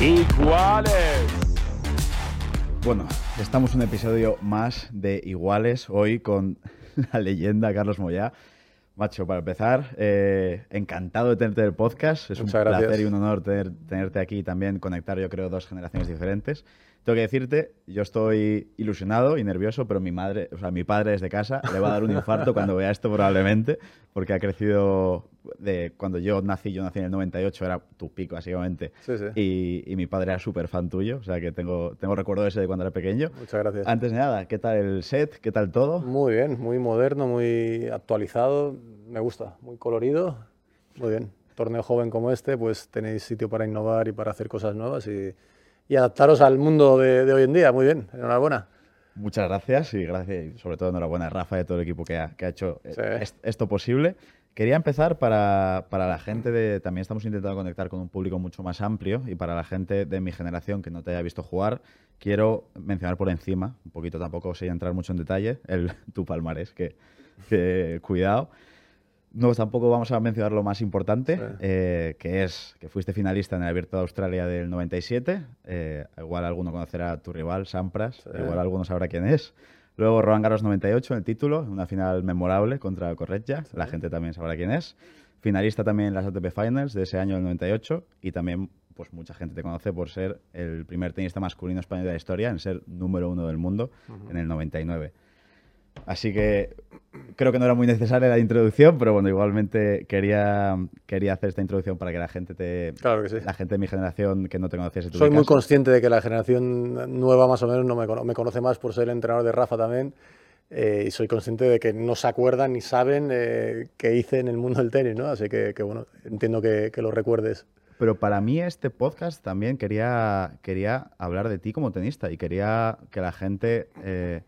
Iguales. Bueno, estamos en un episodio más de Iguales, hoy con la leyenda Carlos Moyá. Macho, para empezar, eh, encantado de tenerte en el podcast. Es Muchas un gracias. placer y un honor tener- tenerte aquí y también conectar, yo creo, dos generaciones diferentes. Tengo que decirte, yo estoy ilusionado y nervioso, pero mi madre, o sea, mi padre desde casa le va a dar un infarto cuando vea esto probablemente, porque ha crecido de cuando yo nací, yo nací en el 98, era tu pico básicamente, Sí, sí. y, y mi padre era súper fan tuyo, o sea que tengo, tengo recuerdo ese de cuando era pequeño. Muchas gracias. Antes de nada, ¿qué tal el set? ¿Qué tal todo? Muy bien, muy moderno, muy actualizado. Me gusta, muy colorido. Muy bien. Torneo joven como este, pues tenéis sitio para innovar y para hacer cosas nuevas y, y adaptaros al mundo de, de hoy en día. Muy bien, enhorabuena. Muchas gracias y gracias y sobre todo enhorabuena a Rafa y a todo el equipo que ha, que ha hecho eh, Sí. est- esto posible. Quería empezar para, para la gente de... También estamos intentando conectar con un público mucho más amplio y para la gente de mi generación que no te haya visto jugar, quiero mencionar por encima, un poquito tampoco sé entrar mucho en detalle, el, tu palmarés, que, que cuidado. No, tampoco vamos a mencionar lo más importante, eh, que es que fuiste finalista en el Abierto de Australia del 97. eh, igual alguno conocerá a tu rival, Sampras, Sí. igual alguno sabrá quién es. Luego Roland Garros 98 en el título, una final memorable contra Corretja, la gente también sabrá quién es. Finalista también en las ATP Finals de ese año, el 98, y también pues mucha gente te conoce por ser el primer tenista masculino español de la historia en ser número uno del mundo en el 99. Así que creo que no era muy necesaria la introducción, pero bueno, igualmente quería, quería hacer esta introducción para que la gente te, Claro que sí. la gente de mi generación que no te conociese Soy muy consciente de que la generación nueva, más o menos, no me, cono- me conoce más por ser el entrenador de Rafa también. eh, y soy consciente de que no se acuerdan ni saben eh, qué hice en el mundo del tenis, ¿no? Así que, que, bueno, entiendo que, que lo recuerdes. Pero para mí este podcast también quería, quería hablar de ti como tenista y quería que la gente eh,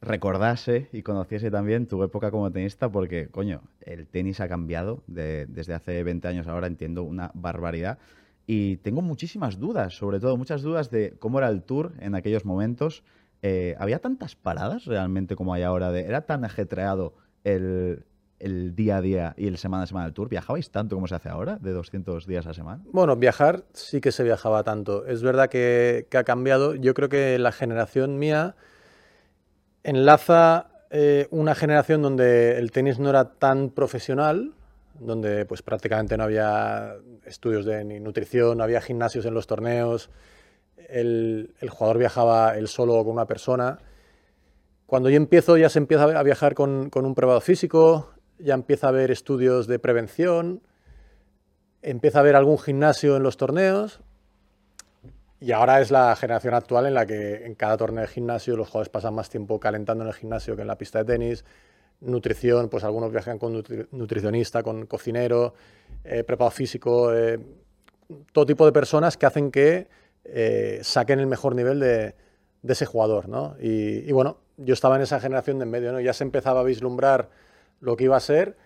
recordase y conociese también tu época como tenista porque, coño, el tenis ha cambiado de- desde hace 20 años ahora, entiendo, una barbaridad. Y tengo muchísimas dudas, sobre todo muchas dudas de cómo era el tour en aquellos momentos. Eh, ¿Había tantas paradas realmente como hay ahora? De, ¿Era tan ajetreado el, el día a día y el semana a semana del tour? ¿Viajabais tanto como se hace ahora, de 200 días a semana? Bueno, viajar sí que se viajaba tanto. Es verdad que, que ha cambiado. Yo creo que la generación mía enlaza eh, una generación donde el tenis no era tan profesional, donde pues prácticamente no había estudios de ni nutrición, no había gimnasios en los torneos, el, jugador viajaba él solo o con una persona. Cuando yo empiezo ya se empieza a viajar con, con un preparado físico, ya empieza a haber estudios de prevención, empieza a haber algún gimnasio en los torneos y ahora es la generación actual en la que en cada torneo de gimnasio los jugadores pasan más tiempo calentando en el gimnasio que en la pista de tenis. Nutrición, pues algunos viajan con nutri- nutricionista, con cocinero, eh, preparado físico, eh, todo tipo de personas que hacen que eh, saquen el mejor nivel de, ese jugador. ¿no? Y, bueno, yo estaba en esa generación de en medio, ¿no? ya se empezaba a vislumbrar lo que iba a ser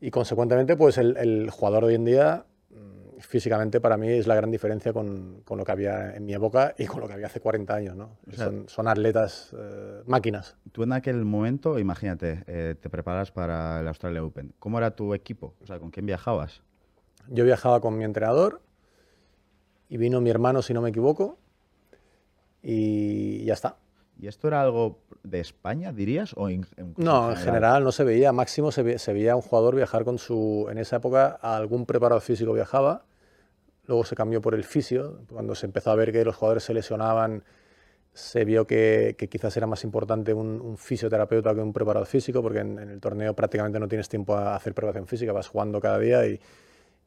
y consecuentemente pues el, el jugador de hoy en día físicamente para mí es la gran diferencia con, con lo que había en mi época y con lo que había hace 40 años. ¿no? O sea- son, son atletas, eh, máquinas. Tú en aquel momento, imagínate, eh, te preparas para el Australia Open. ¿Cómo era tu equipo? O sea, ¿con quién viajabas? Yo viajaba con mi entrenador y vino mi hermano, si no me equivoco, y ya está. ¿Y esto era algo de España, dirías? O No, en general no se veía. Máximo se, ve- se veía un jugador viajar con su. En esa época, algún preparador físico viajaba. Luego se cambió por el fisio. Cuando se empezó a ver que los jugadores se lesionaban, se vio que, que quizás era más importante un, un fisioterapeuta que un preparador físico, porque en, en el torneo prácticamente no tienes tiempo a hacer preparación física, vas jugando cada día y,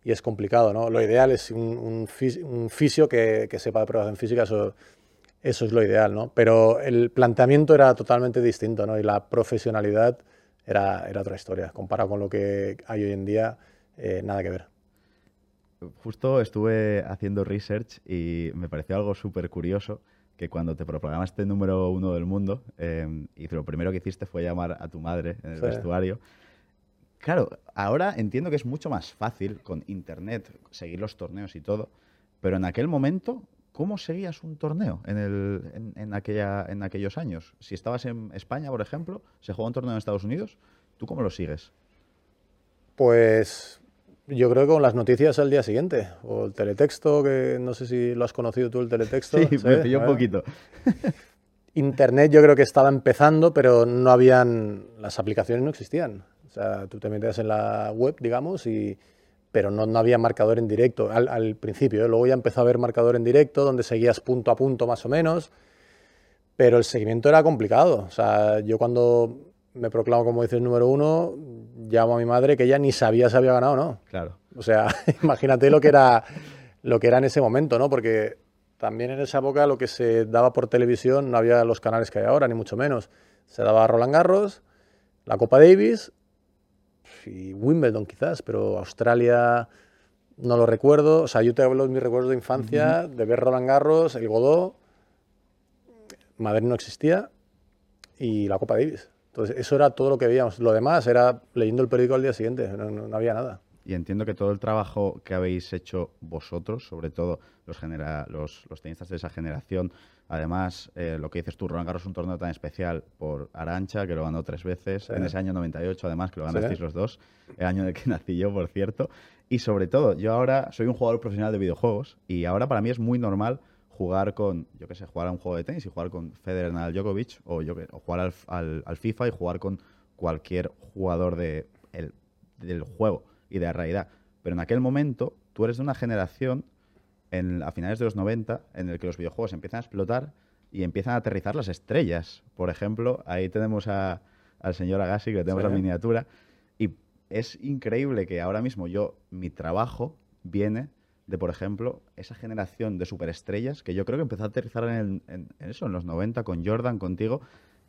y es complicado. ¿no? Lo ideal es un, un, fis- un fisio que, que sepa de preparación física, eso, eso es lo ideal, ¿no? Pero el planteamiento era totalmente distinto, ¿no? Y la profesionalidad era, era otra historia. Comparado con lo que hay hoy en día, eh, nada que ver. Justo estuve haciendo research y me pareció algo súper curioso que cuando te proclamaste número uno del mundo, eh, y lo primero que hiciste fue llamar a tu madre en el Sí. vestuario. Claro, ahora entiendo que es mucho más fácil con internet seguir los torneos y todo, pero en aquel momento, ¿cómo seguías un torneo en, el, en, en aquella, en aquellos años? Si estabas en España, por ejemplo, se juega un torneo en Estados Unidos, ¿tú cómo lo sigues? Pues Yo creo que con las noticias al día siguiente, o el teletexto, que no sé si lo has conocido tú el teletexto. Sí, me pilló un poquito. Internet yo creo que estaba empezando, pero no habían, las aplicaciones no existían. O sea, tú te metías en la web, digamos, y, pero no, no había marcador en directo al, al principio. ¿eh? Luego ya empezó a haber marcador en directo, donde seguías punto a punto más o menos, pero el seguimiento era complicado. O sea, yo cuando me proclamo como dices número uno, llamo a mi madre que ella ni sabía si había ganado o no. Claro. O sea, imagínate lo que era lo que era en ese momento, ¿no? Porque también en esa época lo que se daba por televisión no había los canales que hay ahora, ni mucho menos. Se daba Roland Garros, la Copa Davis y Wimbledon quizás, pero Australia no lo recuerdo. O sea, yo te hablo de mis recuerdos de infancia, de ver Roland Garros, el Godó, Madrid no existía y la Copa Davis. Entonces, eso era todo lo que veíamos. Lo demás era leyendo el periódico al día siguiente, no, no- no había nada. Y entiendo que todo el trabajo que habéis hecho vosotros, sobre todo los, genera- los, los tenistas de esa generación, además, eh, lo que dices tú, Roland Garros es un torneo tan especial por Arancha, que lo ganó tres veces, Sí. en ese año 98, además, que lo Sí. ganasteis los dos, el año en el que nací yo, por cierto. Y sobre todo, yo ahora soy un jugador profesional de videojuegos y ahora para mí es muy normal jugar con, yo qué sé, jugar a un juego de tenis y jugar con Federer, Nadal, Djokovic, o, yo qué- o jugar al, al- al FIFA y jugar con cualquier jugador de, el- del juego y de la realidad. Pero en aquel momento, tú eres de una generación, en, a finales de los 90, en el que los videojuegos empiezan a explotar y empiezan a aterrizar las estrellas. Por ejemplo, ahí tenemos a- al señor Agassi, que tenemos Sí. la miniatura, y es increíble que ahora mismo yo, mi trabajo viene de, por ejemplo, esa generación de superestrellas que yo creo que empezó a aterrizar en, el- en- en eso, en los 90, con Jordan, contigo,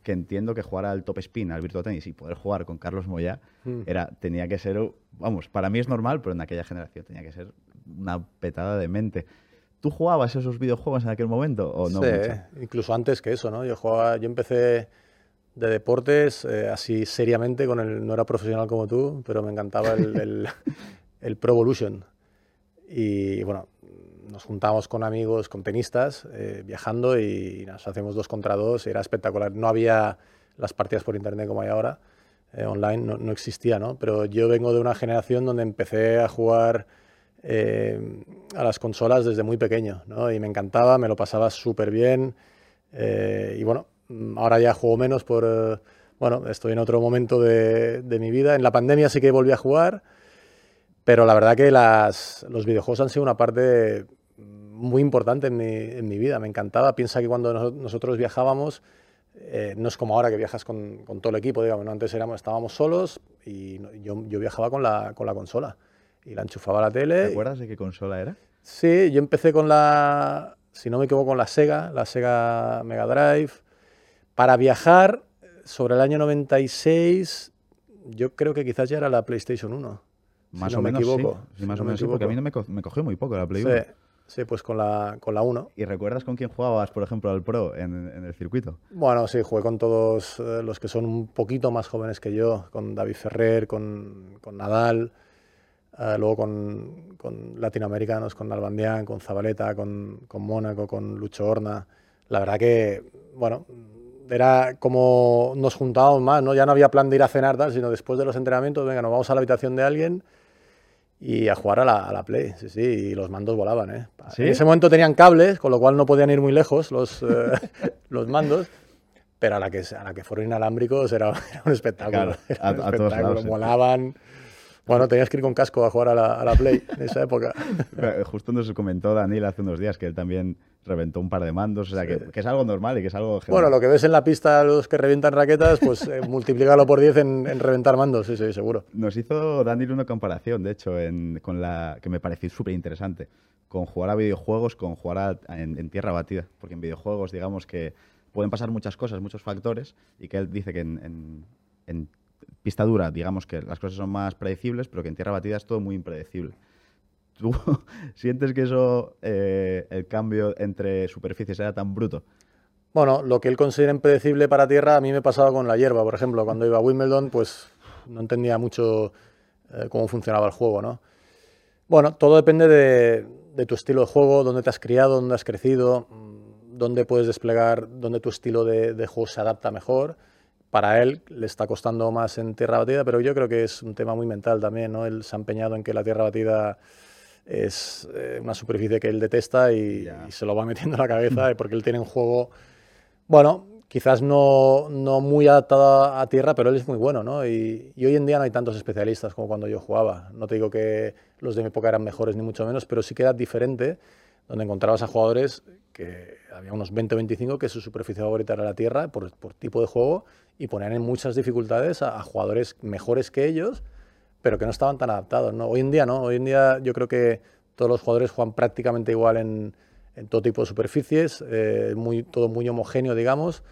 que entiendo que jugar al top spin, al virtual tenis y poder jugar con Carlos Moyá Mm. era, tenía que ser, vamos, para mí es normal, pero en aquella generación tenía que ser una petada de mente. ¿Tú jugabas esos videojuegos en aquel momento o no sí, mucho? incluso antes que eso, ¿no? Yo jugaba, yo empecé de deportes eh, así seriamente, con el, no era profesional como tú, pero me encantaba el, el, el Pro Evolution. Y bueno, nos juntábamos con amigos, con tenistas, eh, viajando y nos hacemos dos contra dos, y era espectacular. No había las partidas por internet como hay ahora, eh, online, no, no existía, ¿no? Pero yo vengo de una generación donde empecé a jugar eh, a las consolas desde muy pequeño, ¿no? Y me encantaba, me lo pasaba súper bien. eh, y bueno, ahora ya juego menos por... bueno, estoy en otro momento de, de mi vida. En la pandemia sí que volví a jugar, pero la verdad que las, los videojuegos han sido una parte muy importante en mi, en mi vida. Me encantaba. Piensa que cuando nos- nosotros viajábamos, eh, no es como ahora que viajas con, con todo el equipo, digamos. ¿no? Antes éramos, estábamos solos y no- yo, yo viajaba con la, con la consola y la enchufaba a la tele. ¿Te acuerdas de qué consola era? Sí, yo empecé con la, si no me equivoco, con la Sega, la Sega Mega Drive. Para viajar, sobre el año 96, yo creo que quizás ya era la PlayStation 1. si Más no o me menos, equivoco, sí. Sí, si más no o me menos sí, porque a mí no me, co- me cogió muy poco la Play Sí, 1. Sí, pues con la, con la 1. ¿Y recuerdas con quién jugabas, por ejemplo, al Pro en, en el circuito? Bueno, sí, jugué con todos eh, los que son un poquito más jóvenes que yo, con David Ferrer, con, con Nadal, eh, luego con, con latinoamericanos, con Nalbandián, con Zabaleta, con, con Mónaco, con Lucho Horna. La verdad que, bueno, era como nos juntábamos más, ¿no? Ya no había plan de ir a cenar, tal, sino después de los entrenamientos, venga, nos vamos a la habitación de alguien y a jugar a la, a la Play, sí, sí, y los mandos volaban, ¿eh? ¿Sí? En ese momento tenían cables, con lo cual no podían ir muy lejos los, eh, los mandos, pero a la que, a la que fueron inalámbricos era, era un espectáculo. Claro, era a- un a todos espectáculo, lados, sí. Bueno, tenías que ir con casco a jugar a la, a la Play en esa época. Justo nos comentó Daniel hace unos días que él también reventó un par de mandos, o sea, que, que es algo normal y que es algo Bueno, general. lo que ves en la pista los que revientan raquetas, pues eh, por 10 en, en reventar mandos, sí, sí, seguro. Nos hizo Daniel una comparación, de hecho, en- con la que me pareció súper interesante, con jugar a videojuegos, con jugar a- en, en tierra batida, porque en videojuegos, digamos que pueden pasar muchas cosas, muchos factores, y que él dice que en, en- en pista dura, digamos que las cosas son más predecibles, pero que en tierra batida es todo muy impredecible. ¿Tú sientes que eso, eh, el cambio entre superficies era tan bruto? Bueno, lo que él considera impredecible para tierra, a mí me pasaba con la hierba, por ejemplo. Cuando iba a Wimbledon, pues no entendía mucho eh, cómo funcionaba el juego, ¿no? Bueno, todo depende de, tu estilo de juego, dónde te has criado, dónde has crecido, mm, dónde puedes desplegar, dónde tu estilo de juego se adapta mejor. Para él le está costando más en tierra batida, pero yo creo que es un tema muy mental también, ¿no? Él se ha empeñado en que la tierra batida es eh, una superficie que él detesta y, y, se lo va metiendo en la cabeza porque él tiene un juego, bueno, quizás no, no, muy adaptado a tierra, pero él es muy bueno, ¿no? Y, y, hoy en día no hay tantos especialistas como cuando yo jugaba. No te digo que los de mi época eran mejores ni mucho menos, pero sí que era diferente, donde encontrabas a jugadores que había unos 20 o 25 que su superficie favorita era la tierra por, tipo de juego y ponían en muchas dificultades a, a, jugadores mejores que ellos, pero que no estaban tan adaptados, ¿no? Hoy en día no, hoy en día yo creo que todos los jugadores juegan prácticamente igual en, todo tipo de superficies, eh, todo muy homogéneo, digamos,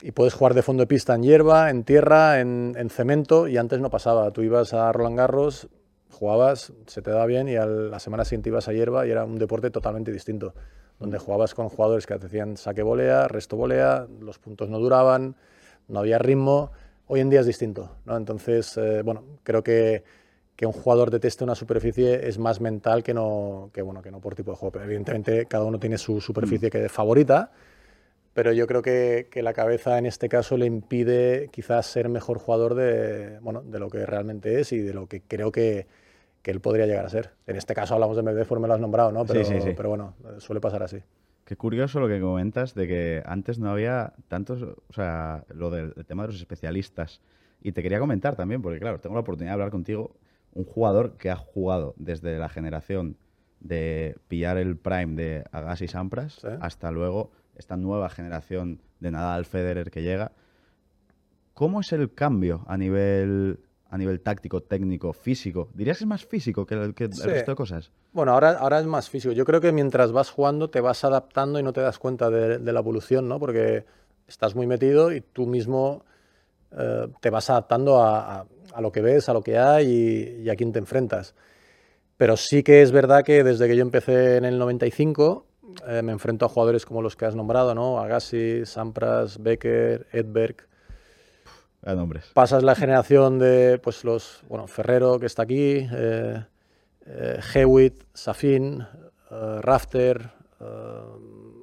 y puedes jugar de fondo de pista en hierba, en tierra, en, en, cemento, y antes no pasaba. Tú ibas a Roland Garros, jugabas, se te daba bien, y a la semana siguiente ibas a hierba y era un deporte totalmente distinto, donde jugabas con jugadores que te hacían saque volea, resto volea, los puntos no duraban, no había ritmo. Hoy en día es distinto, ¿no? Entonces, eh, bueno, creo que, que un jugador deteste una superficie es más mental que no, que, bueno, que no por tipo de juego. Pero evidentemente cada uno tiene su superficie que favorita, pero yo creo que, que, la cabeza en este caso le impide quizás ser mejor jugador de, bueno, de lo que realmente es y de lo que creo que, que él podría llegar a ser. En este caso hablamos de Medvedev, me lo has nombrado, ¿no? Pero, sí, sí, sí. pero bueno, suele pasar así. Qué curioso lo que comentas de que antes no había tantos, o sea, lo del tema de los especialistas. Y te quería comentar también, porque claro, tengo la oportunidad de hablar contigo, un jugador que ha jugado desde la generación de pillar el prime de Agassi Sampras hasta luego esta nueva generación de Nadal, Federer que llega. ¿Cómo es el cambio a nivel, a nivel táctico, técnico, físico? ¿Dirías que es más físico que, el, que Sí. el resto de cosas? Bueno, ahora, ahora es más físico. Yo creo que mientras vas jugando te vas adaptando y no te das cuenta de, de la evolución, ¿no? Porque estás muy metido y tú mismo eh, te vas adaptando a, a- a lo que ves, a lo que hay y, y a quién te enfrentas. Pero sí que es verdad que desde que yo empecé en el 95 eh, me enfrento a jugadores como los que has nombrado, ¿no? Agassi, Sampras, Becker, Edberg. A nombres. Pasas la generación de pues los bueno Ferrero que está aquí, eh, eh, Hewitt, Safin, Rafter,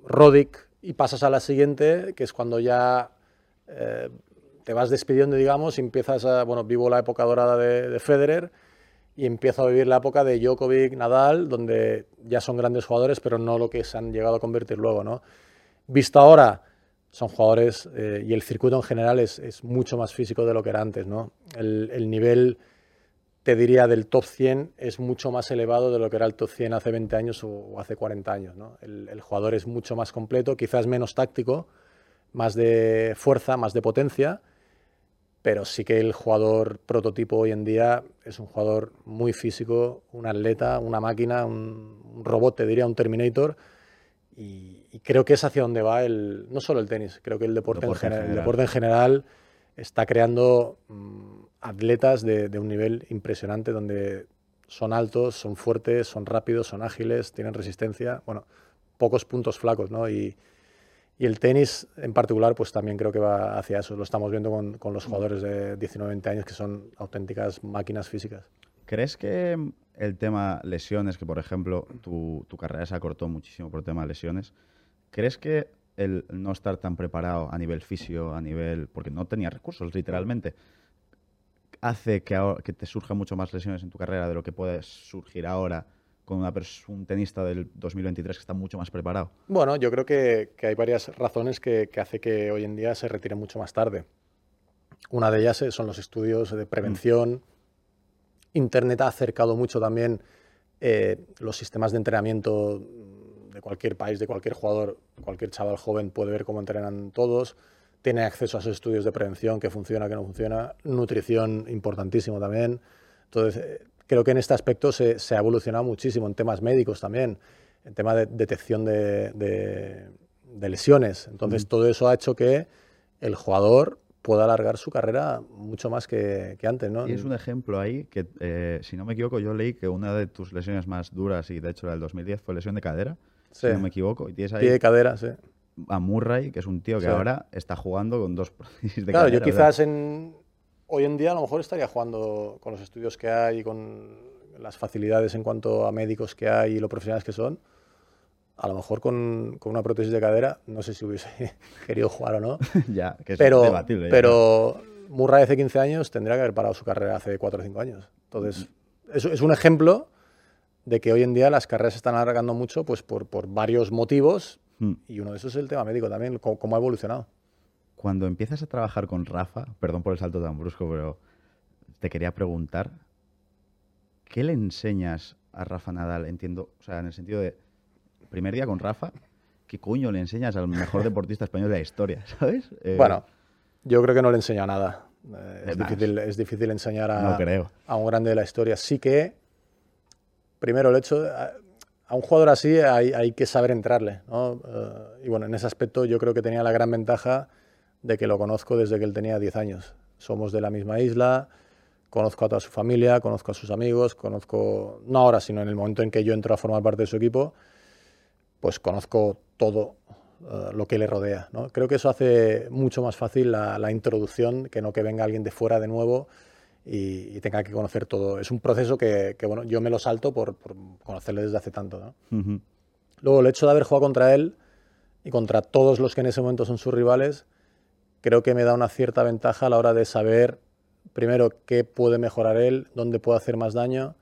Roddick y pasas a la siguiente que es cuando ya te vas despidiendo digamos y empiezas a bueno vivo la época dorada de, de Federer y empiezo a vivir la época de Djokovic, Nadal, donde ya son grandes jugadores pero no lo que se han llegado a convertir luego, ¿no? Visto ahora son jugadores eh, y el circuito en general es, mucho más físico de lo que era antes, ¿no? El, el, nivel, te diría, del top 100 es mucho más elevado de lo que era el top 100 hace 20 años o, hace 40 años, ¿no? El, jugador es mucho más completo, quizás menos táctico, más de fuerza, más de potencia, pero sí que el jugador prototipo hoy en día es un jugador muy físico, un atleta, una máquina, un, robot, te diría, un Terminator, y, y, creo que es hacia donde va el, no solo el tenis, creo que el deporte, deporte en, general, en, general. El deporte en general está creando mmm, atletas de, de, un nivel impresionante donde son altos, son fuertes, son rápidos, son ágiles, tienen resistencia, bueno, pocos puntos flacos, ¿no? Y, y el tenis en particular, pues también creo que va hacia eso. Lo estamos viendo con, con los jugadores de 19, 20 años que son auténticas máquinas físicas. ¿Crees que el tema lesiones, que por ejemplo tu, tu, carrera se acortó muchísimo por el tema de lesiones, ¿crees que el no estar tan preparado a nivel fisio, a nivel. porque no tenía recursos literalmente, hace que, ahora, que te surjan mucho más lesiones en tu carrera de lo que puede surgir ahora con una un tenista del 2023 que está mucho más preparado? Bueno, yo creo que, que hay varias razones que, que, hace que hoy en día se retire mucho más tarde. Una de ellas son los estudios de prevención. Mm. Internet ha acercado mucho también eh, los sistemas de entrenamiento de cualquier país, de cualquier jugador, cualquier chaval joven puede ver cómo entrenan todos, tiene acceso a esos estudios de prevención, qué funciona, qué no funciona, nutrición importantísimo también. Entonces, eh, creo que en este aspecto se, se, ha evolucionado muchísimo en temas médicos también, en tema de detección de, de, de lesiones. Entonces, todo eso ha hecho que el jugador pueda alargar su carrera mucho más que, que antes. ¿no? Y es un ejemplo ahí que, eh, si no me equivoco, yo leí que una de tus lesiones más duras, y de hecho la del 2010, fue lesión de cadera, sí. si no me equivoco. Y tienes ahí Pie de cadera, sí. A Murray, que es un tío que sí. ahora está jugando con dos prótesis de claro, cadera. yo quizás en, hoy en día a lo mejor estaría jugando con los estudios que hay y con las facilidades en cuanto a médicos que hay y lo profesionales que son. a lo mejor con, con, una prótesis de cadera, no sé si hubiese querido jugar o no. ya, que es pero, debatible. ya. Pero Murray hace 15 años tendría que haber parado su carrera hace 4 o 5 años. Entonces, es, es un ejemplo de que hoy en día las carreras se están alargando mucho pues, por, por varios motivos Hmm. y uno de esos es el tema médico también, cómo, cómo ha evolucionado. Cuando empiezas a trabajar con Rafa, perdón por el salto tan brusco, pero te quería preguntar, ¿qué le enseñas a Rafa Nadal? Entiendo, o sea, en el sentido de, primer día con Rafa, ¿qué coño le enseñas al mejor deportista español de la historia, ¿sabes? Eh, Bueno, yo creo que no le enseña nada. Eh, es, difícil, es difícil enseñar a, No creo. a un grande de la historia. Sí que, primero, el hecho, de- a, a un jugador así hay, hay que saber entrarle. ¿no? Eh, y bueno, en ese aspecto yo creo que tenía la gran ventaja de que lo conozco desde que él tenía 10 años. Somos de la misma isla, conozco a toda su familia, conozco a sus amigos, conozco, no ahora, sino en el momento en que yo entro a formar parte de su equipo, pues conozco todo eh, lo que le rodea. ¿no? Creo que eso hace mucho más fácil la, la introducción que no que venga alguien de fuera de nuevo y, y tenga que conocer todo. Es un proceso que, que, bueno, yo me lo salto por, por conocerle desde hace tanto. Luego, el hecho de haber jugado contra él y contra todos los que en ese momento son sus rivales, creo que me da una cierta ventaja a la hora de saber, primero, qué puede mejorar él, dónde puede hacer más daño,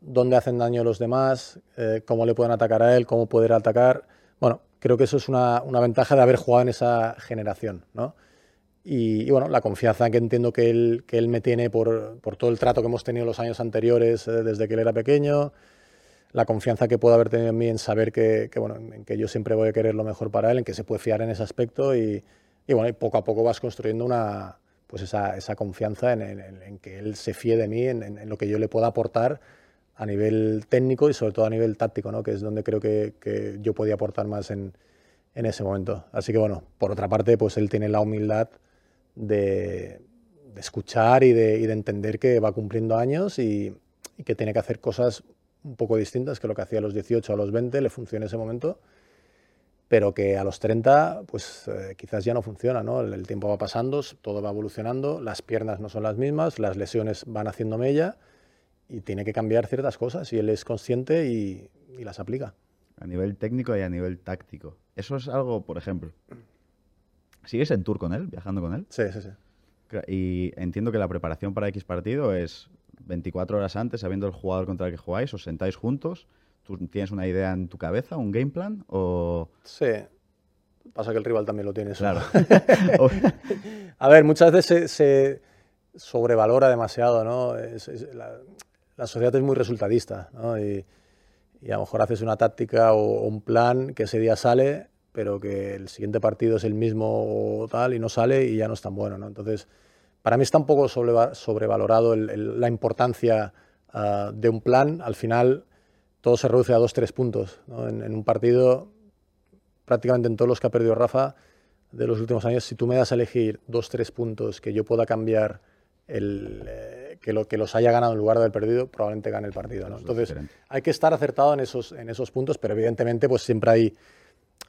dónde hacen daño los demás, eh, cómo le pueden atacar a él, cómo poder atacar. Bueno, creo que eso es una, una ventaja de haber jugado en esa generación, ¿no? Y, y, bueno, la confianza que entiendo que él, que él me tiene por, por todo el trato que hemos tenido los años anteriores, eh, desde que él era pequeño, la confianza que puede haber tenido en mí en saber que, que, bueno, en que yo siempre voy a querer lo mejor para él, en que se puede fiar en ese aspecto y, y bueno, y poco a poco vas construyendo una, pues esa, esa confianza en, en- que él se fíe de mí, en, lo que yo le pueda aportar a nivel técnico y sobre todo a nivel táctico, ¿no? que es donde creo que, que yo podía aportar más en, ese momento. Así que bueno, por otra parte, pues él tiene la humildad de, escuchar y de, entender que va cumpliendo años y, que tiene que hacer cosas un poco distintas que lo que hacía a los 18 a los 20, le funciona ese momento, pero que a los 30 pues eh, quizás ya no funciona, ¿no? El, el tiempo va pasando, todo va evolucionando, las piernas no son las mismas, las lesiones van haciendo mella y tiene que cambiar ciertas cosas y él es consciente y, y las aplica. A nivel técnico y a nivel táctico. Eso es algo, por ejemplo. ¿Sigues en tour con él, viajando con él? Sí, sí, sí. Y entiendo que la preparación para X partido es 24 horas antes, sabiendo el jugador contra el que jugáis, os sentáis juntos, tú tienes una idea en tu cabeza, un game plan, o... Sí. Pasa que el rival también lo tiene. eso. Claro. A ver, muchas veces se, se sobrevalora demasiado, ¿no? Es- es- la, la sociedad es muy resultadista, ¿no? Y, y a lo mejor haces una táctica o, o un plan que ese día sale, pero que el siguiente partido es el mismo o tal y no sale y ya no es tan bueno, ¿no? Entonces, para mí está un poco sobreva- sobrevalorado el- el- la importancia ah, de un plan. Al final, todo se reduce a dos, tres puntos, ¿no? En, en un partido, prácticamente en todos los que ha perdido Rafa, de los últimos años, si tú me das a elegir dos, tres puntos que yo pueda cambiar, el, eh, que, lo, que los haya ganado en lugar de haber perdido, probablemente gane el partido. Entonces, hay que estar acertado en esos, en esos puntos, pero evidentemente pues siempre hay,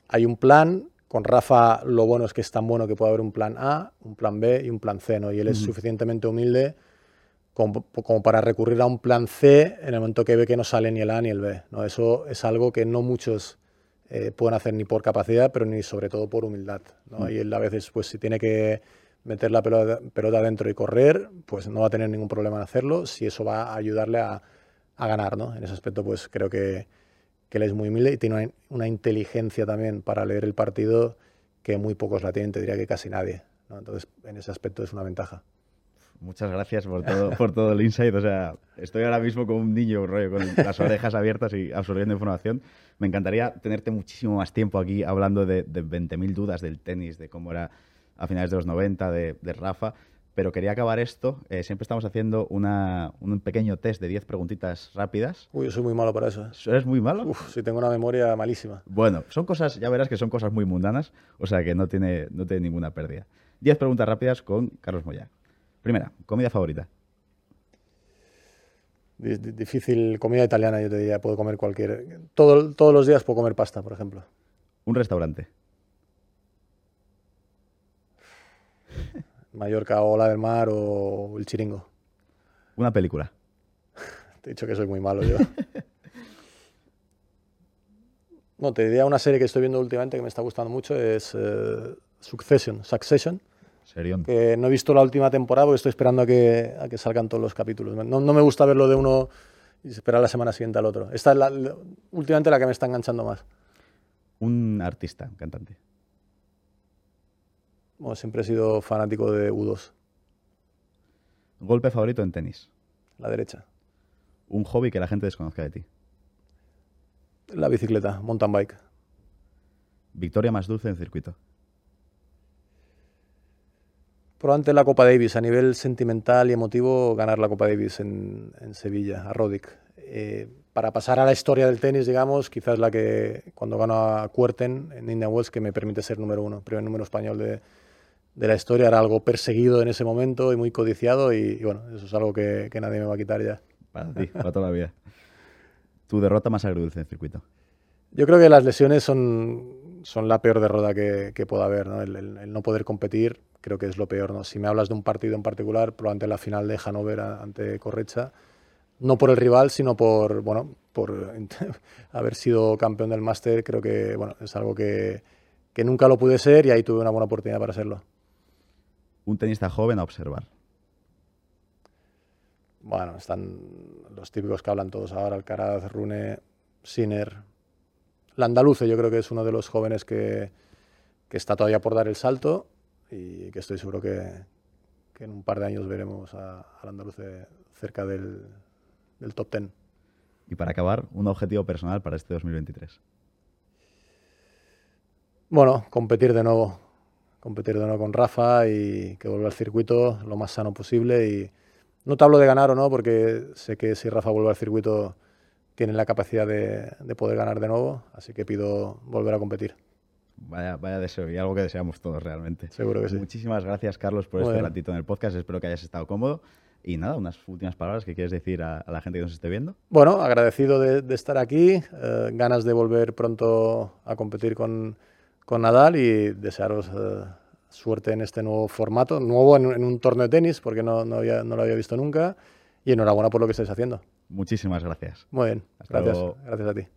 hay un plan. Con Rafa lo bueno es que es tan bueno que puede haber un plan A, un plan B y un plan C, ¿no? Y él es suficientemente humilde como, como para recurrir a un plan C en el momento que ve que no sale ni el A ni el B, ¿no? Eso es algo que no muchos eh, pueden hacer ni por capacidad, pero ni sobre todo por humildad, ¿no? Mm. Y él a veces, pues si tiene que meter la pelota, pelota adentro y correr, pues no va a tener ningún problema en hacerlo, si eso va a ayudarle a, a ganar, ¿no? En ese aspecto, pues creo que, que él es muy humilde y tiene una, una inteligencia también para leer el partido que muy pocos la tienen, te diría que casi nadie, ¿no? Entonces, en ese aspecto es una ventaja. Muchas gracias por todo, por todo el insight. O sea, estoy ahora mismo como un niño, rollo, con las orejas abiertas y absorbiendo información. Me encantaría tenerte muchísimo más tiempo aquí hablando de, de 20.000 dudas del tenis, de cómo era a finales de los 90, de, de Rafa. Pero quería acabar esto. eh, siempre estamos haciendo una, un pequeño test de 10 preguntitas rápidas. Uy, yo soy muy malo para eso. ¿eh? ¿Eres muy malo? Uf, si tengo una memoria malísima. Bueno, son cosas, ya verás que son cosas muy mundanas, o sea que no tiene, no tiene ninguna pérdida. 10 preguntas rápidas con Carlos Moya. Primera, comida favorita. Di- di- Difícil comida italiana, yo te diría, puedo comer cualquier. Todo, todos los días puedo comer pasta, por ejemplo. Un restaurante. Mallorca o la del mar o el chiringo. Una película. Te he dicho que soy muy malo yo. No, te diría una serie que estoy viendo últimamente que me está gustando mucho, es eh, Succession, Succession. Serión. Que no he visto la última temporada porque estoy esperando a que, a que salgan todos los capítulos. No, no me gusta verlo de uno y esperar la semana siguiente al otro. Esta es la, la- últimamente la que me está enganchando más. Un artista, un cantante. Bueno, siempre he sido fanático de U2, Golpe favorito en tenis. la derecha. Un hobby que la gente desconozca de ti. La bicicleta, mountain bike. Victoria más dulce en circuito. Probablemente la Copa Davis, a nivel sentimental y emotivo, ganar la Copa Davis en, en Sevilla, a Rodic. Eh, para pasar a la historia del tenis, digamos, quizás la que cuando gano a Kuerten en Indian Wells, que me permite ser número uno, primer número español de, de la historia, era algo perseguido en ese momento y muy codiciado y, y bueno, eso es algo que, que nadie me va a quitar ya. Para ti, para toda la vida. Tu derrota más agridulce en circuito. Yo creo que las lesiones son, son la peor derrota que, que pueda haber, ¿no? El, el- el no poder competir creo que es lo peor, ¿no? Si me hablas de un partido en particular, probablemente la final de Hannover ante Correcha, no por el rival, sino por, bueno, por haber sido campeón del máster, creo que, bueno, es algo que, que nunca lo pude ser y ahí tuve una buena oportunidad para serlo. Un tenista joven a observar. Bueno, están los típicos que hablan todos ahora, Alcaraz, Rune, Sinner. Landaluce yo creo que es uno de los jóvenes que, que está todavía por dar el salto y que estoy seguro que, que en un par de años veremos a, al Andaluce cerca del, del top ten. Y para acabar, un objetivo personal para este 2023. Bueno, competir de nuevo, competir de nuevo con Rafa y que vuelva al circuito lo más sano posible y no te hablo de ganar o no porque sé que si Rafa vuelve al circuito tiene la capacidad de, de poder ganar de nuevo, así que pido volver a competir, Vaya, vaya deseo y algo que deseamos todos realmente. seguro que sí. Muchísimas gracias, Carlos, por Muy este bien. ratito en el podcast. Espero que hayas estado cómodo. Y nada, unas últimas palabras que quieres decir a, a la gente que nos esté viendo. Bueno, agradecido de, de estar aquí, eh, ganas de volver pronto a competir con, con Nadal y desearos eh, suerte en este nuevo formato, nuevo en, en un torneo de tenis porque no, no, había- no lo había visto nunca y enhorabuena por lo que estáis haciendo. Muchísimas gracias. Muy bien, Hasta gracias, luego. gracias a ti.